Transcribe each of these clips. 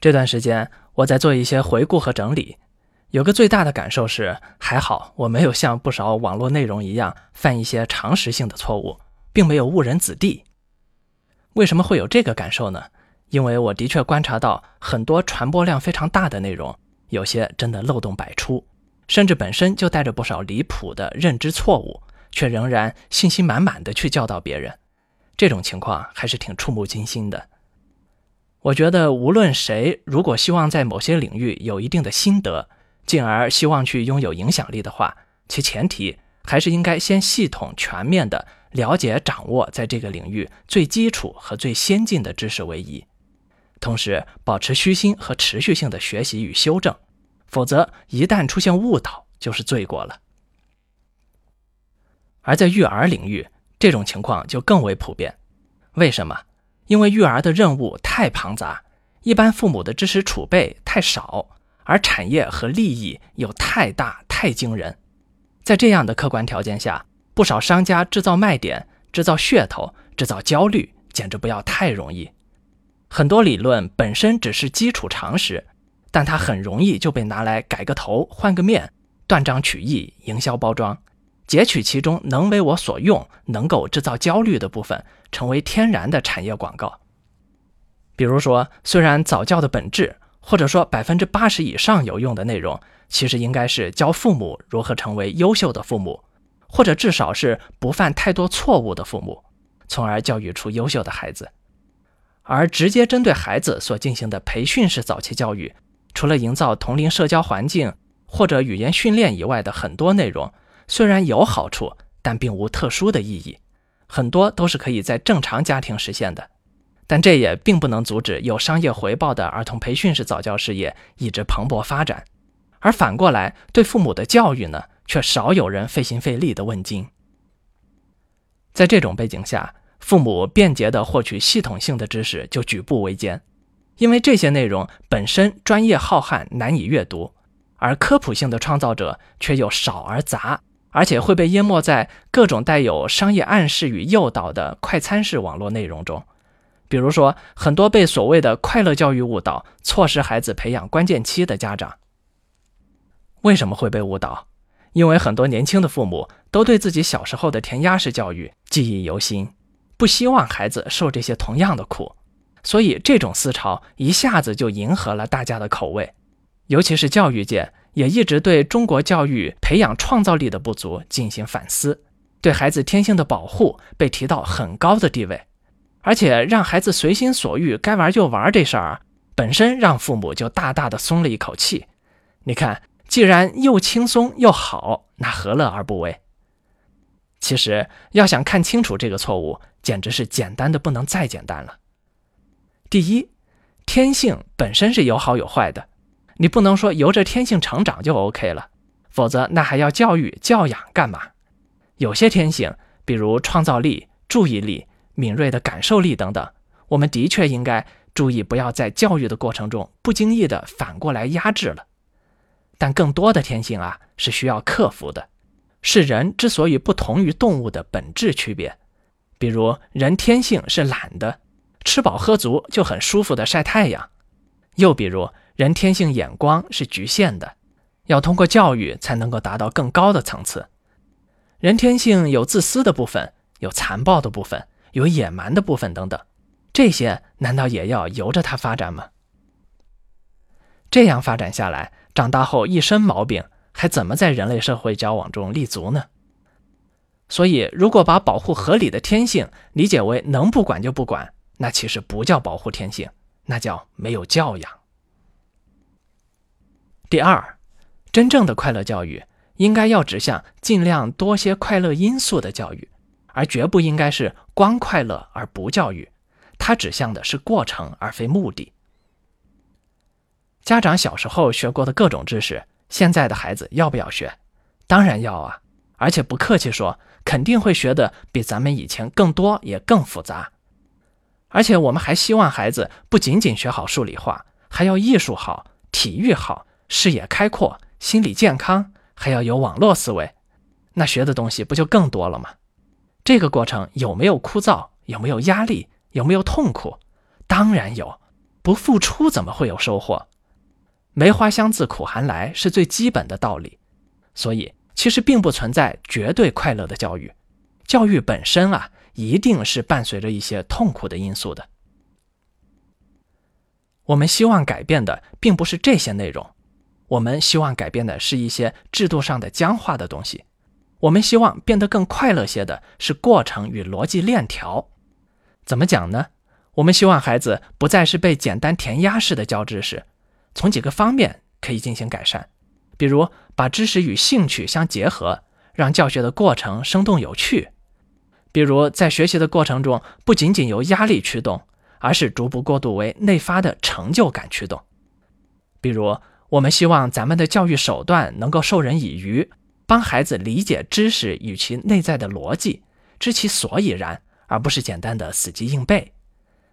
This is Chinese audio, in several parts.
这段时间我在做一些回顾和整理，有个最大的感受是，还好我没有像不少网络内容一样犯一些常识性的错误，并没有误人子弟。为什么会有这个感受呢？因为我的确观察到很多传播量非常大的内容，有些真的漏洞百出，甚至本身就带着不少离谱的认知错误，却仍然信心满满的去教导别人。这种情况还是挺触目惊心的。我觉得，无论谁，如果希望在某些领域有一定的心得，进而希望去拥有影响力的话，其前提还是应该先系统全面的了解、掌握在这个领域最基础和最先进的知识为宜，同时保持虚心和持续性的学习与修正，否则一旦出现误导，就是罪过了。而在育儿领域，这种情况就更为普遍，为什么？因为育儿的任务太庞杂，一般父母的知识储备太少，而产业和利益又太大太惊人，在这样的客观条件下，不少商家制造卖点、制造噱头、制造焦虑，简直不要太容易。很多理论本身只是基础常识，但它很容易就被拿来改个头、换个面，断章取义、营销包装。截取其中能为我所用、能够制造焦虑的部分，成为天然的产业广告。比如说，虽然早教的本质，或者说百分之八十以上有用的内容，其实应该是教父母如何成为优秀的父母，或者至少是不犯太多错误的父母，从而教育出优秀的孩子。而直接针对孩子所进行的培训式早期教育，除了营造同龄社交环境或者语言训练以外的很多内容。虽然有好处，但并无特殊的意义，很多都是可以在正常家庭实现的。但这也并不能阻止有商业回报的儿童培训式早教事业一直蓬勃发展。而反过来，对父母的教育呢，却少有人费心费力的问津。在这种背景下，父母便捷地获取系统性的知识就举步维艰，因为这些内容本身专业浩瀚，难以阅读，而科普性的创造者却又少而杂。而且会被淹没在各种带有商业暗示与诱导的快餐式网络内容中，比如说很多被所谓的快乐教育误导，错失孩子培养关键期的家长。为什么会被误导？因为很多年轻的父母都对自己小时候的填鸭式教育记忆犹新，不希望孩子受这些同样的苦，所以这种思潮一下子就迎合了大家的口味，尤其是教育界。也一直对中国教育培养创造力的不足进行反思，对孩子天性的保护被提到很高的地位，而且让孩子随心所欲，该玩就玩这事儿，本身让父母就大大的松了一口气。你看，既然又轻松又好，那何乐而不为？其实要想看清楚这个错误，简直是简单的不能再简单了。第一，天性本身是有好有坏的。你不能说由着天性成长就 OK 了，否则那还要教育教养干嘛？有些天性，比如创造力、注意力、敏锐的感受力等等，我们的确应该注意，不要在教育的过程中不经意的反过来压制了。但更多的天性啊，是需要克服的，是人之所以不同于动物的本质区别。比如人天性是懒的，吃饱喝足就很舒服的晒太阳；又比如。人天性眼光是局限的，要通过教育才能够达到更高的层次。人天性有自私的部分，有残暴的部分，有野蛮的部分等等，这些难道也要由着他发展吗？这样发展下来，长大后一身毛病，还怎么在人类社会交往中立足呢？所以，如果把保护合理的天性理解为能不管就不管，那其实不叫保护天性，那叫没有教养。第二，真正的快乐教育应该要指向尽量多些快乐因素的教育，而绝不应该是光快乐而不教育。它指向的是过程而非目的。家长小时候学过的各种知识，现在的孩子要不要学？当然要啊！而且不客气说，肯定会学的比咱们以前更多也更复杂。而且我们还希望孩子不仅仅学好数理化，还要艺术好，体育好。视野开阔，心理健康，还要有网络思维，那学的东西不就更多了吗？这个过程有没有枯燥？有没有压力？有没有痛苦？当然有，不付出怎么会有收获？梅花香自苦寒来是最基本的道理。所以，其实并不存在绝对快乐的教育。教育本身啊，一定是伴随着一些痛苦的因素的。我们希望改变的并不是这些内容，我们希望改变的是一些制度上的僵化的东西。我们希望变得更快乐些的是过程与逻辑链条。怎么讲呢？我们希望孩子不再是被简单填鸭式的教知识，从几个方面可以进行改善，比如把知识与兴趣相结合，让教学的过程生动有趣；比如在学习的过程中不仅仅由压力驱动，而是逐步过渡为内发的成就感驱动；比如我们希望咱们的教育手段能够授人以渔。帮孩子理解知识与其内在的逻辑，知其所以然，而不是简单的死记硬背。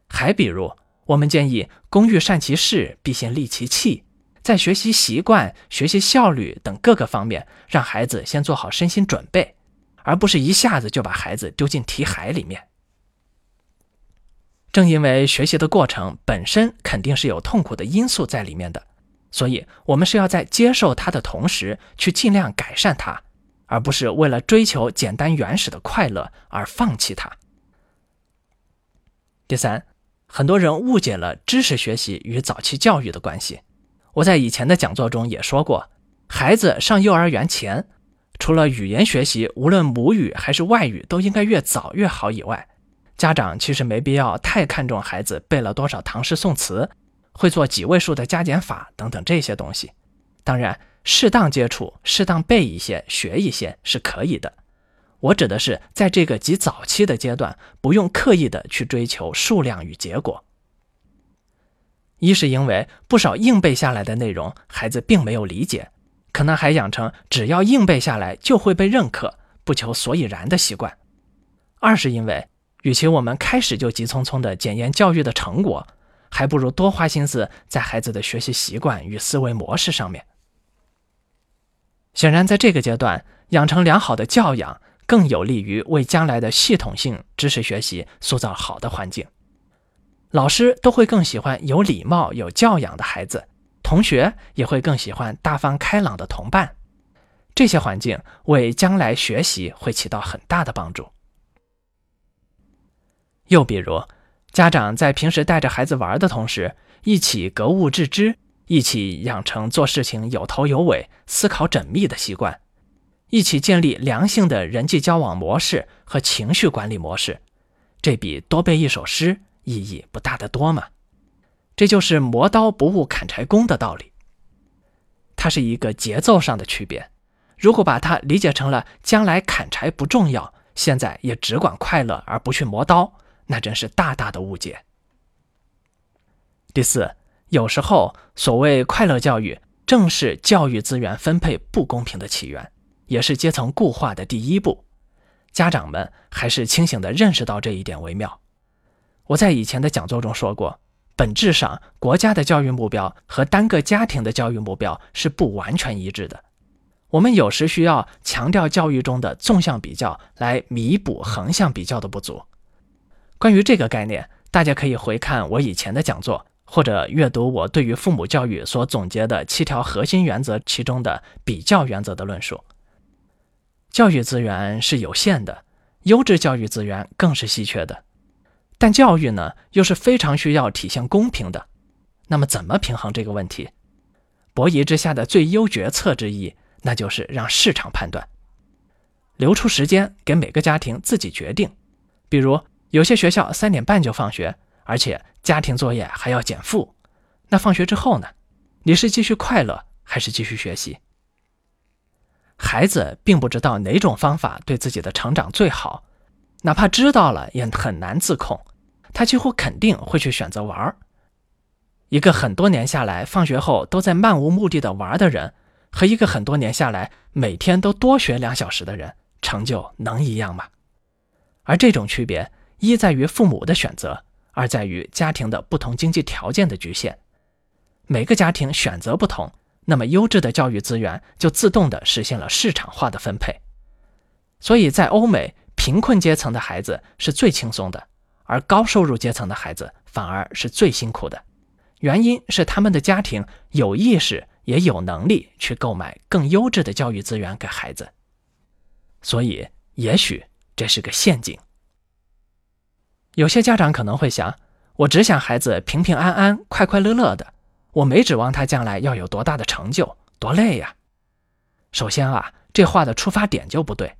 还比如，我们建议工欲善其事，必先利其器，在学习习惯、学习效率等各个方面，让孩子先做好身心准备，而不是一下子就把孩子丢进题海里面。正因为学习的过程本身肯定是有痛苦的因素在里面的。所以，我们是要在接受它的同时，去尽量改善它，而不是为了追求简单原始的快乐而放弃它。第三，很多人误解了知识学习与早期教育的关系。我在以前的讲座中也说过，孩子上幼儿园前，除了语言学习，无论母语还是外语，都应该越早越好以外，家长其实没必要太看重孩子背了多少唐诗宋词。会做几位数的加减法等等这些东西，当然适当接触、适当背一些、学一些是可以的。我指的是在这个极早期的阶段，不用刻意的去追求数量与结果。一是因为不少硬背下来的内容，孩子并没有理解，可能还养成只要硬背下来就会被认可、不求所以然的习惯；二是因为与其我们开始就急匆匆的检验教育的成果。还不如多花心思在孩子的学习习惯与思维模式上面。显然，在这个阶段，养成良好的教养更有利于为将来的系统性知识学习塑造好的环境。老师都会更喜欢有礼貌、有教养的孩子，同学也会更喜欢大方开朗的同伴。这些环境为将来学习会起到很大的帮助。又比如。家长在平时带着孩子玩的同时，一起格物致知，一起养成做事情有头有尾、思考缜密的习惯，一起建立良性的人际交往模式和情绪管理模式，这比多背一首诗意义不大得多吗？这就是磨刀不误砍柴工的道理。它是一个节奏上的区别。如果把它理解成了将来砍柴不重要，现在也只管快乐而不去磨刀。那真是大大的误解。第四，有时候所谓快乐教育，正是教育资源分配不公平的起源，也是阶层固化的第一步。家长们还是清醒的认识到这一点为妙。我在以前的讲座中说过，本质上国家的教育目标和单个家庭的教育目标是不完全一致的。我们有时需要强调教育中的纵向比较，来弥补横向比较的不足。关于这个概念，大家可以回看我以前的讲座，或者阅读我对于父母教育所总结的七条核心原则其中的比较原则的论述。教育资源是有限的，优质教育资源更是稀缺的，但教育呢又是非常需要体现公平的。那么怎么平衡这个问题？博弈之下的最优决策之一，那就是让市场判断，留出时间给每个家庭自己决定，比如。有些学校三点半就放学，而且家庭作业还要减负。那放学之后呢？你是继续快乐还是继续学习？孩子并不知道哪种方法对自己的成长最好，哪怕知道了也很难自控。他几乎肯定会去选择玩儿。一个很多年下来放学后都在漫无目的的玩的人，和一个很多年下来每天都多学两小时的人，成就能一样吗？而这种区别。一在于父母的选择，二在于家庭的不同经济条件的局限。每个家庭选择不同，那么优质的教育资源就自动的实现了市场化的分配。所以在欧美，贫困阶层的孩子是最轻松的，而高收入阶层的孩子反而是最辛苦的。原因是他们的家庭有意识也有能力去购买更优质的教育资源给孩子。所以，也许这是个陷阱。有些家长可能会想：我只想孩子平平安安、快快乐乐的，我没指望他将来要有多大的成就，多累呀。首先啊，这话的出发点就不对。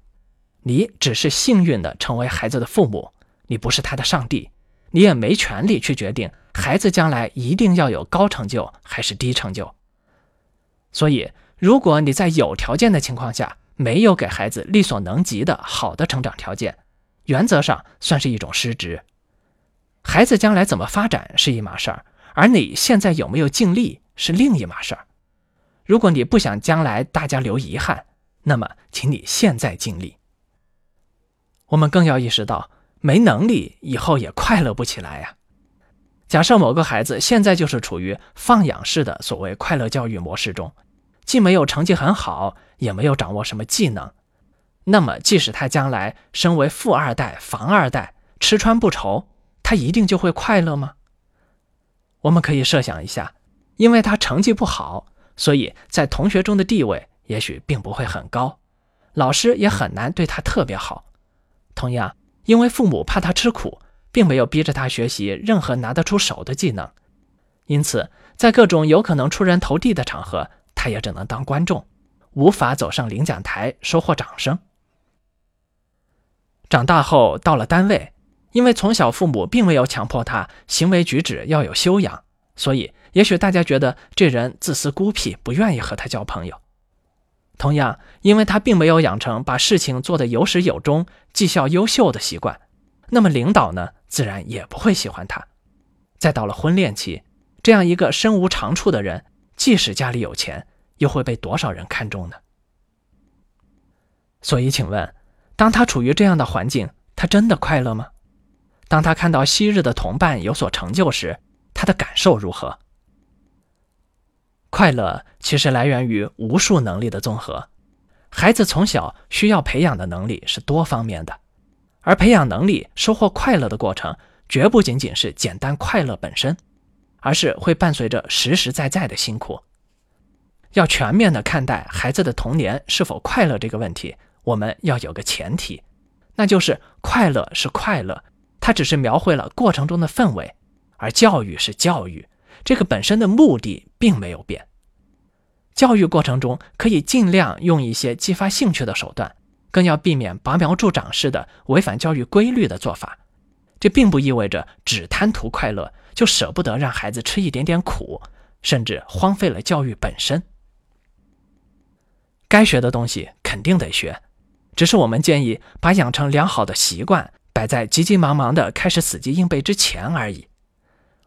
你只是幸运的成为孩子的父母，你不是他的上帝，你也没权利去决定孩子将来一定要有高成就还是低成就。所以，如果你在有条件的情况下没有给孩子力所能及的好的成长条件，原则上算是一种失职。孩子将来怎么发展是一码事儿，而你现在有没有尽力是另一码事儿。如果你不想将来大家留遗憾，那么请你现在尽力。我们更要意识到，没能力以后也快乐不起来呀。假设某个孩子现在就是处于放养式的所谓快乐教育模式中，既没有成绩很好，也没有掌握什么技能，那么即使他将来身为富二代、房二代，吃穿不愁，他一定就会快乐吗？我们可以设想一下，因为他成绩不好，所以在同学中的地位也许并不会很高，老师也很难对他特别好。同样，因为父母怕他吃苦，并没有逼着他学习任何拿得出手的技能，因此在各种有可能出人头地的场合，他也只能当观众，无法走上领奖台收获掌声。长大后到了单位，因为从小父母并没有强迫他行为举止要有修养，所以也许大家觉得这人自私孤僻，不愿意和他交朋友。同样，因为他并没有养成把事情做得有始有终、绩效优秀的习惯，那么领导呢，自然也不会喜欢他。再到了婚恋期，这样一个身无长处的人，即使家里有钱，又会被多少人看重呢？所以，请问，当他处于这样的环境，他真的快乐吗？当他看到昔日的同伴有所成就时，他的感受如何？快乐其实来源于无数能力的综合。孩子从小需要培养的能力是多方面的，而培养能力、收获快乐的过程，绝不仅仅是简单快乐本身，而是会伴随着实实在在的辛苦。要全面的看待孩子的童年是否快乐这个问题，我们要有个前提，那就是快乐是快乐，它只是描绘了过程中的氛围，而教育是教育。这个本身的目的并没有变。教育过程中可以尽量用一些激发兴趣的手段，更要避免拔苗助长式的违反教育规律的做法。这并不意味着只贪图快乐就舍不得让孩子吃一点点苦，甚至荒废了教育本身。该学的东西肯定得学，只是我们建议把养成良好的习惯摆在急急忙忙的开始死记硬背之前而已。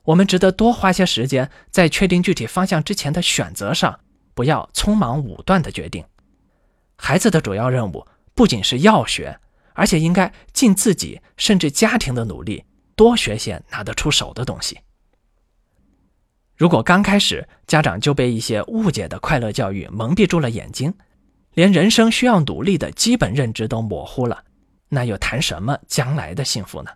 我们值得多花些时间在确定具体方向之前的选择上，不要匆忙武断的决定。孩子的主要任务不仅是要学，而且应该尽自己甚至家庭的努力，多学些拿得出手的东西。如果刚开始家长就被一些误解的快乐教育蒙蔽住了眼睛，连人生需要努力的基本认知都模糊了，那又谈什么将来的幸福呢？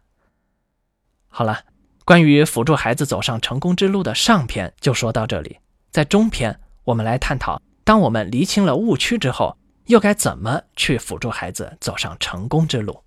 好了。关于辅助孩子走上成功之路的上篇就说到这里，在中篇我们来探讨，当我们厘清了误区之后，又该怎么去辅助孩子走上成功之路。